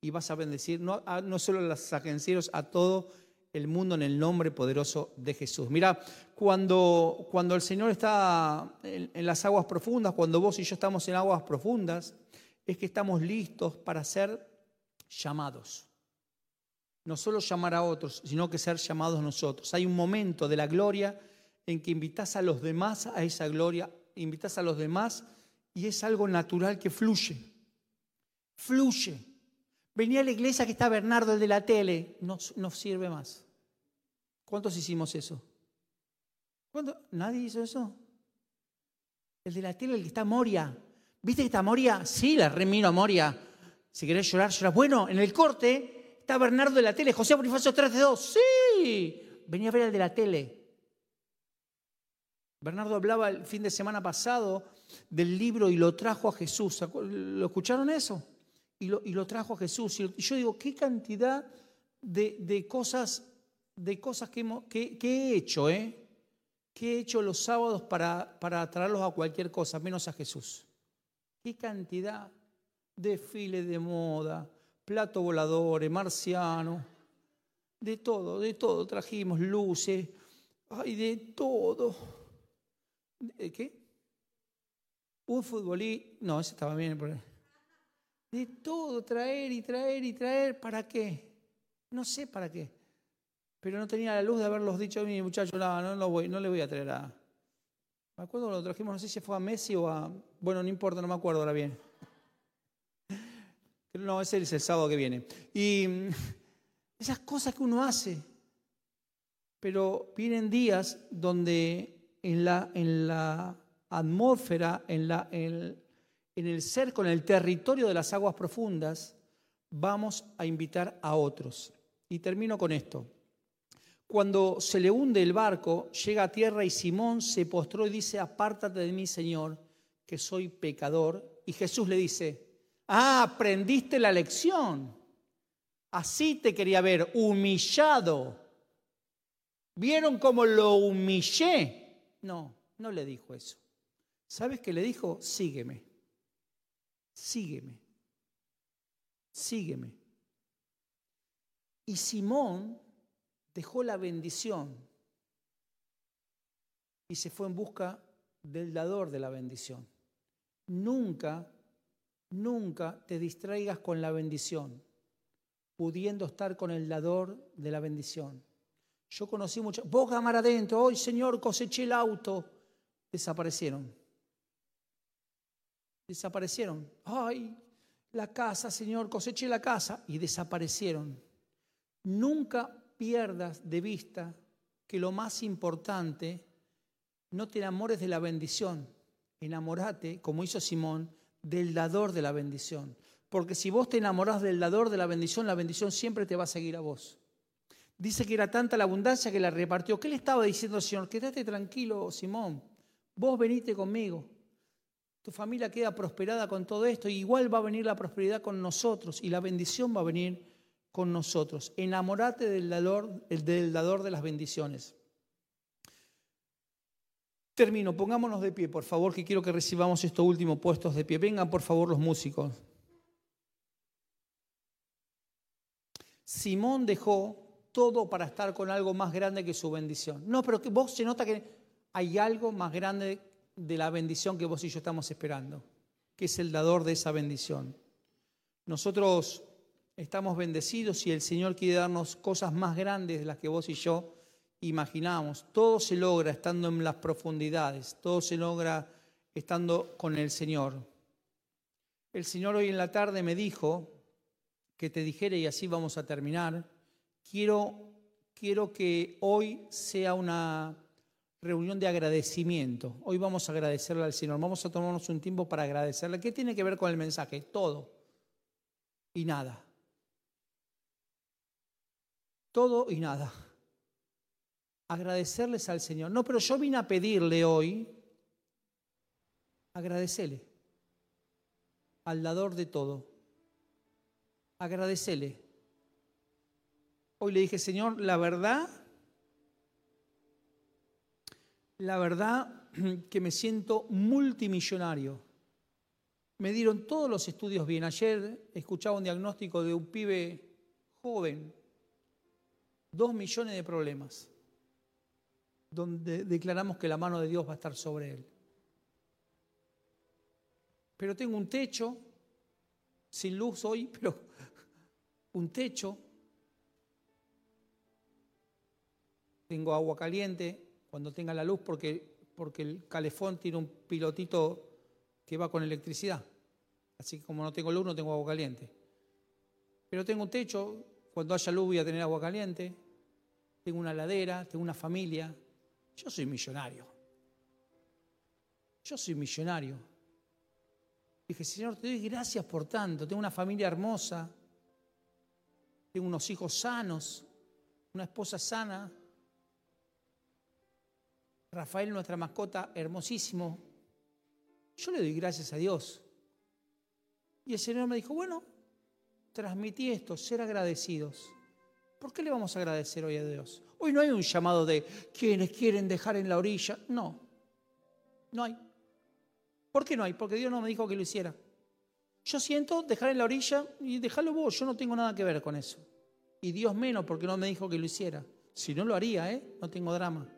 Y vas a bendecir no, no solo a los agencieros, a todo el mundo en el nombre poderoso de Jesús. Mira, cuando, cuando el Señor está en, en, las aguas profundas, cuando vos y yo estamos en aguas profundas, es que estamos listos para ser llamados. no solo llamar a otros, sino que ser llamados nosotros. Hay un momento de la gloria en que invitas a los demás a esa gloria, invitas a los demás y es algo natural que fluye. Fluye. Venía a la iglesia que está Bernardo, el de la tele, no, no sirve más. ¿Cuántos hicimos eso? ¿Cuánto? ¿Nadie hizo eso? El de la tele, el que está Moria. ¿Viste que está Moria? Sí, la remino a Moria. Si querés llorar, llorar. Bueno, en el corte Está Bernardo de la tele, José Bonifacio 3 de 2. Sí, venía a ver el de la tele. Bernardo hablaba el fin de semana pasado del libro y lo trajo a Jesús. ¿Lo escucharon eso? Y lo, trajo a Jesús. Y yo digo, ¿qué cantidad de, cosas, de cosas que, he hecho, eh? ¿Qué he hecho los sábados para, para traerlos a cualquier cosa, menos a Jesús? ¿Qué cantidad? de Desfile de moda, plato voladores, marciano, de todo, de todo. Trajimos luces, ay, de todo. ¿De qué? Un futbolista, no, ese estaba bien. De todo, traer y traer y traer, ¿para qué? No sé para qué. Pero no tenía la luz de haberlos dicho a mi muchacho, no, no, no, voy, no le voy a traer a... Me acuerdo lo trajimos, no sé si fue a Messi o a... Bueno, no importa, no me acuerdo ahora bien. (laughs) No, ese es el sábado que viene. Y (laughs) esas cosas que uno hace. Pero vienen días donde en la, en la atmósfera, en, la, en, en el cerco, en el territorio de las aguas profundas, vamos a invitar a otros. Y termino con esto. Cuando se le hunde el barco, llega a tierra y Simón se postró y dice, apártate de mí, Señor, que soy pecador. Y Jesús le dice, Ah, aprendiste la lección. Así te quería ver, humillado. ¿Vieron cómo lo humillé? No, no le dijo eso. ¿Sabes qué le dijo? Sígueme. Sígueme. Sígueme. Y Simón dejó la bendición y se fue en busca del dador de la bendición. Nunca Nunca te distraigas con la bendición, pudiendo estar con el dador de la bendición. Yo conocí muchos, vos gamar adentro, hoy Señor coseché el auto, desaparecieron. Desaparecieron. Ay, la casa, Señor, coseché la casa y desaparecieron. Nunca pierdas de vista que lo más importante, no te enamores de la bendición, enamorate, como hizo Simón, del dador de la bendición. Porque si vos te enamorás del dador de la bendición, la bendición siempre te va a seguir a vos. Dice que era tanta la abundancia que la repartió. ¿Qué le estaba diciendo al Señor? Quédate tranquilo, Simón. Vos venite conmigo. Tu familia queda prosperada con todo esto. Y igual va a venir la prosperidad con nosotros. Y la bendición va a venir con nosotros. Enamorate del dador, del dador de las bendiciones. Termino, pongámonos de pie, por favor, que quiero que recibamos estos últimos puestos de pie. Vengan, por favor, los músicos. Simón dejó todo para estar con algo más grande que su bendición. No, pero vos se nota que hay algo más grande de la bendición que vos y yo estamos esperando, que es el dador de esa bendición. Nosotros estamos bendecidos y el Señor quiere darnos cosas más grandes de las que vos y yo imaginamos. Todo se logra estando en las profundidades, todo se logra estando con el Señor. El Señor hoy en la tarde me dijo que te dijera, y así vamos a terminar, quiero, quiero que hoy sea una reunión de agradecimiento. Hoy vamos a agradecerle al Señor, vamos a tomarnos un tiempo para agradecerle. ¿Qué tiene que ver con el mensaje? Todo y nada. Todo y nada agradecerles al Señor. No, pero yo vine a pedirle hoy, agradecerle al dador de todo. Agradecele. Hoy le dije, Señor, la verdad, la verdad (clears throat) que me siento multimillonario. Me dieron todos los estudios bien. Ayer escuchaba un diagnóstico de un pibe joven, dos millones de problemas donde declaramos que la mano de Dios va a estar sobre él. Pero tengo un techo, sin luz hoy, (laughs) pero un techo, tengo agua caliente cuando tenga la luz porque, porque el calefón tiene un pilotito que va con electricidad. Así que como no tengo luz, no tengo agua caliente. Pero tengo un techo, cuando haya luz voy a tener agua caliente, tengo una ladera, tengo una familia. Yo soy millonario. Yo soy millonario. Dije, Señor, te doy gracias por tanto. Tengo una familia hermosa, tengo unos hijos sanos, una esposa sana. Rafael, nuestra mascota, hermosísimo. Yo le doy gracias a Dios. Y el Señor me dijo, bueno, transmití esto, ser agradecidos. ¿Por qué le vamos a agradecer hoy a Dios? Hoy no hay un llamado de quienes quieren dejar en la orilla. No, no hay. ¿Por qué no hay? Porque Dios no me dijo que lo hiciera. Yo siento dejar en la orilla y dejarlo vos, yo no tengo nada que ver con eso. Y Dios menos porque no me dijo que lo hiciera. Si no lo haría, ¿eh? No tengo drama.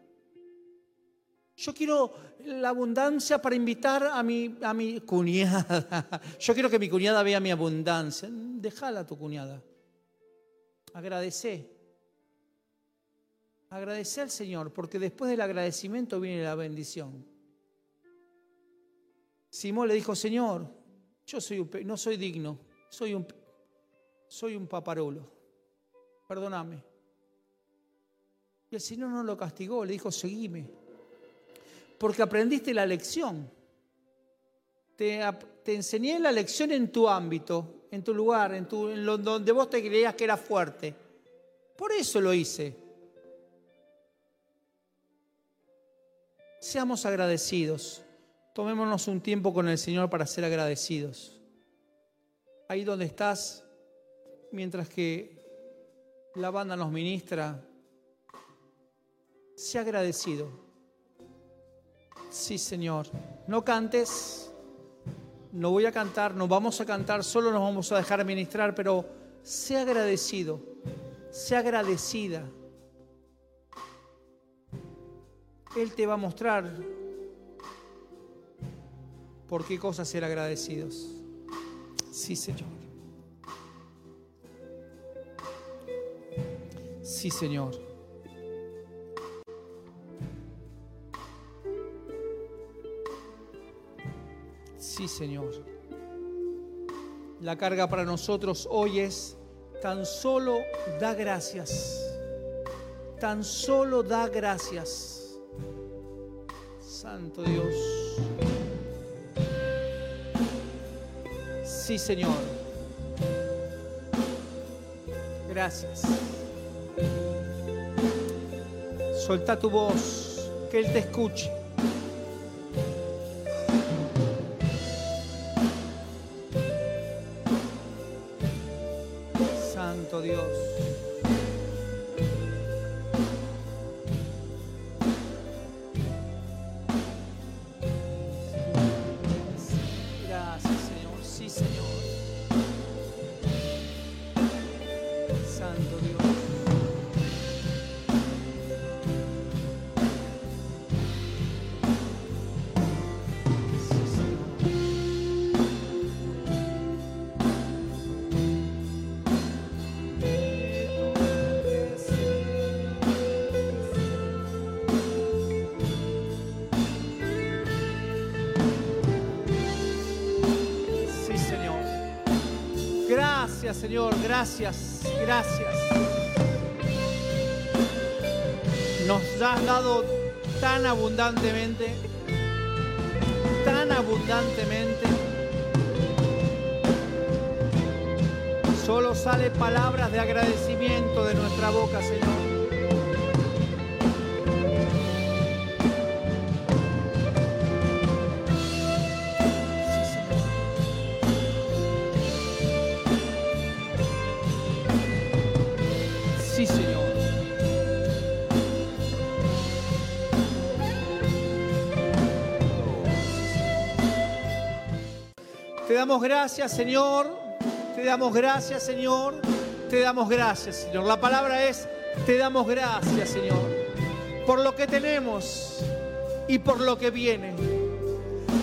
Yo quiero la abundancia para invitar a mi, a mi cuñada. (laughs) Yo quiero que mi cuñada vea mi abundancia. Déjala a tu cuñada. Agradece. Agradece al Señor, porque después del agradecimiento viene la bendición. Simón le dijo, Señor, yo soy no soy digno, soy un, soy un paparulo. Perdóname. Y el Señor no lo castigó, le dijo, seguime porque aprendiste la lección. Te, enseñé la lección en tu ámbito, en tu lugar, en, tu, en donde vos te creías que era fuerte. Por eso lo hice. Seamos agradecidos. Tomémonos un tiempo con el Señor para ser agradecidos. Ahí donde estás, mientras que la banda nos ministra, sea agradecido. Sí, Señor. No cantes, no voy a cantar, no vamos a cantar, solo nos vamos a dejar ministrar, pero sea agradecido, sea agradecida. Él te va a mostrar por qué cosas ser agradecidos. Sí, Señor. Sí, Señor. Sí, Señor. La carga para nosotros hoy es tan solo da gracias. Tan solo da gracias. Santo Dios. Sí, Señor. Gracias. Solta tu voz, que Él te escuche. Señor, gracias, gracias. Nos has dado tan abundantemente, tan abundantemente. Solo sale palabras de agradecimiento de nuestra boca, Señor. Damos gracias, Señor. Te damos gracias, Señor. Te damos gracias, Señor. La palabra es, te damos gracias, Señor, por lo que tenemos y por lo que viene.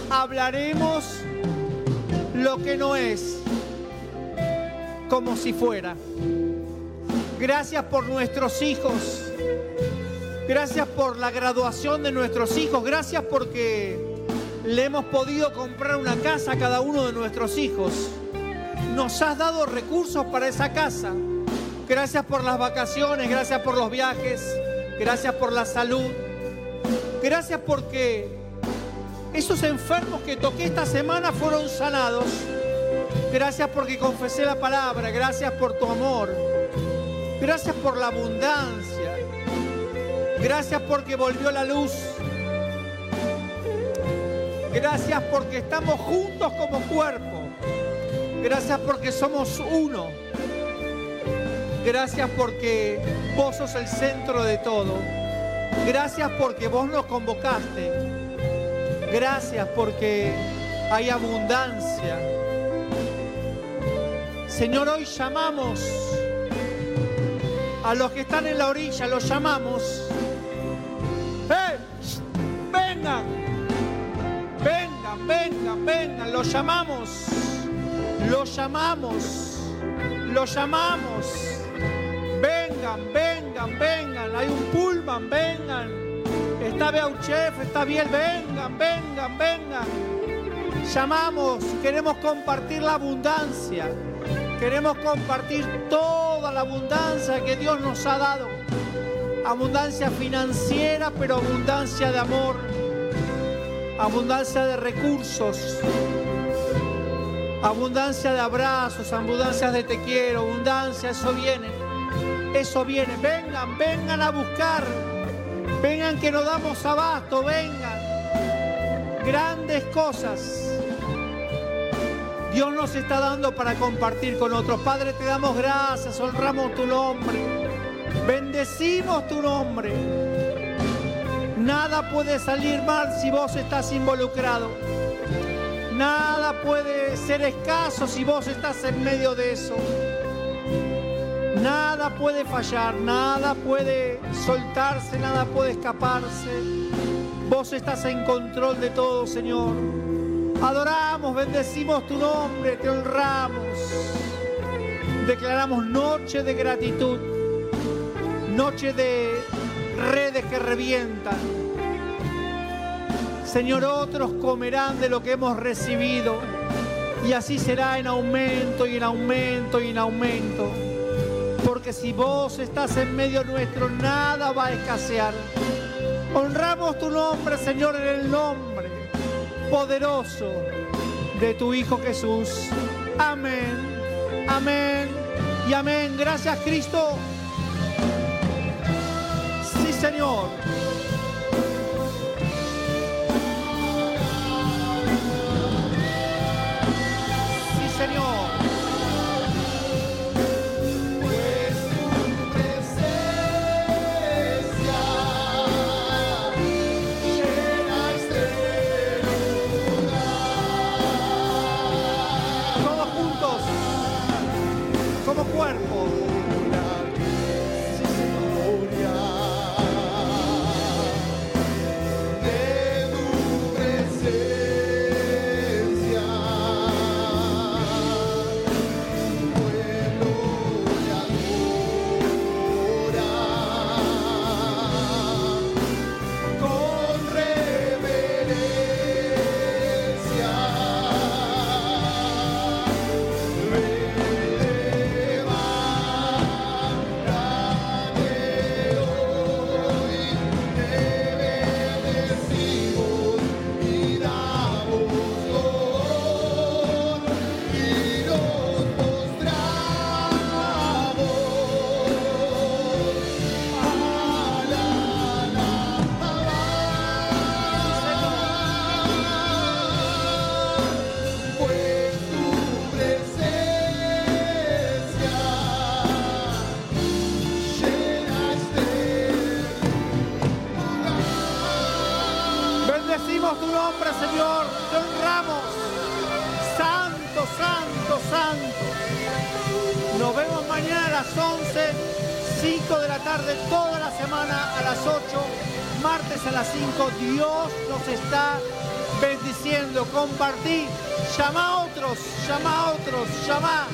Hablaremos lo que no es como si fuera. Gracias por nuestros hijos. Gracias por la graduación de nuestros hijos. Gracias porque le hemos podido comprar una casa a cada uno de nuestros hijos. Nos has dado recursos para esa casa. Gracias por las vacaciones, gracias por los viajes, gracias por la salud. Gracias porque esos enfermos que toqué esta semana fueron sanados. Gracias porque confesé la palabra. Gracias por tu amor. Gracias por la abundancia. Gracias porque volvió la luz. Gracias porque estamos juntos como cuerpo. Gracias porque somos uno. Gracias porque vos sos el centro de todo. Gracias porque vos nos convocaste. Gracias porque hay abundancia. Señor, hoy llamamos a los que están en la orilla, los llamamos. ¡Eh! Vengan, vengan, vengan, los llamamos, los llamamos, los llamamos. Vengan, vengan, vengan, hay un pullman, vengan. Está Beauchef, está bien, vengan, vengan, vengan. Llamamos, queremos compartir la abundancia. Queremos compartir toda la abundancia que Dios nos ha dado. Abundancia financiera, pero abundancia de amor. Abundancia de recursos. Abundancia de abrazos, abundancia de te quiero, abundancia, eso viene. Eso viene. Vengan, vengan a buscar. Vengan que nos damos abasto, vengan. Grandes cosas. Dios nos está dando para compartir con otros. Padre, te damos gracias, honramos tu nombre. Bendecimos tu nombre. Nada puede salir mal si vos estás involucrado. Nada puede ser escaso si vos estás en medio de eso. Nada puede fallar, nada puede soltarse, nada puede escaparse. Vos estás en control de todo, Señor. Adoramos, bendecimos tu nombre, te honramos. Declaramos noche de gratitud, noche de redes que revientan. Señor, otros comerán de lo que hemos recibido y así será en aumento y en aumento y en aumento porque si vos estás en medio nuestro, nada va a escasear. Honramos tu nombre, Señor, en el nombre poderoso de tu Hijo Jesús. Amén, amén y amén. Gracias, Cristo. Señor. Compartí, llama a otros, llama a otros, llama,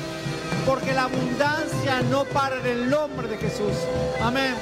porque la abundancia no para en el nombre de Jesús. Amén.